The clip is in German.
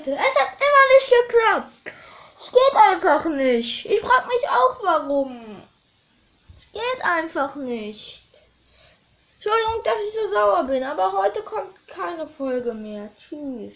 Leute, es hat immer nicht geklappt. Es geht einfach nicht. Ich frage mich auch warum. Es geht einfach nicht. Entschuldigung, dass ich so sauer bin, aber heute kommt keine Folge mehr. Tschüss.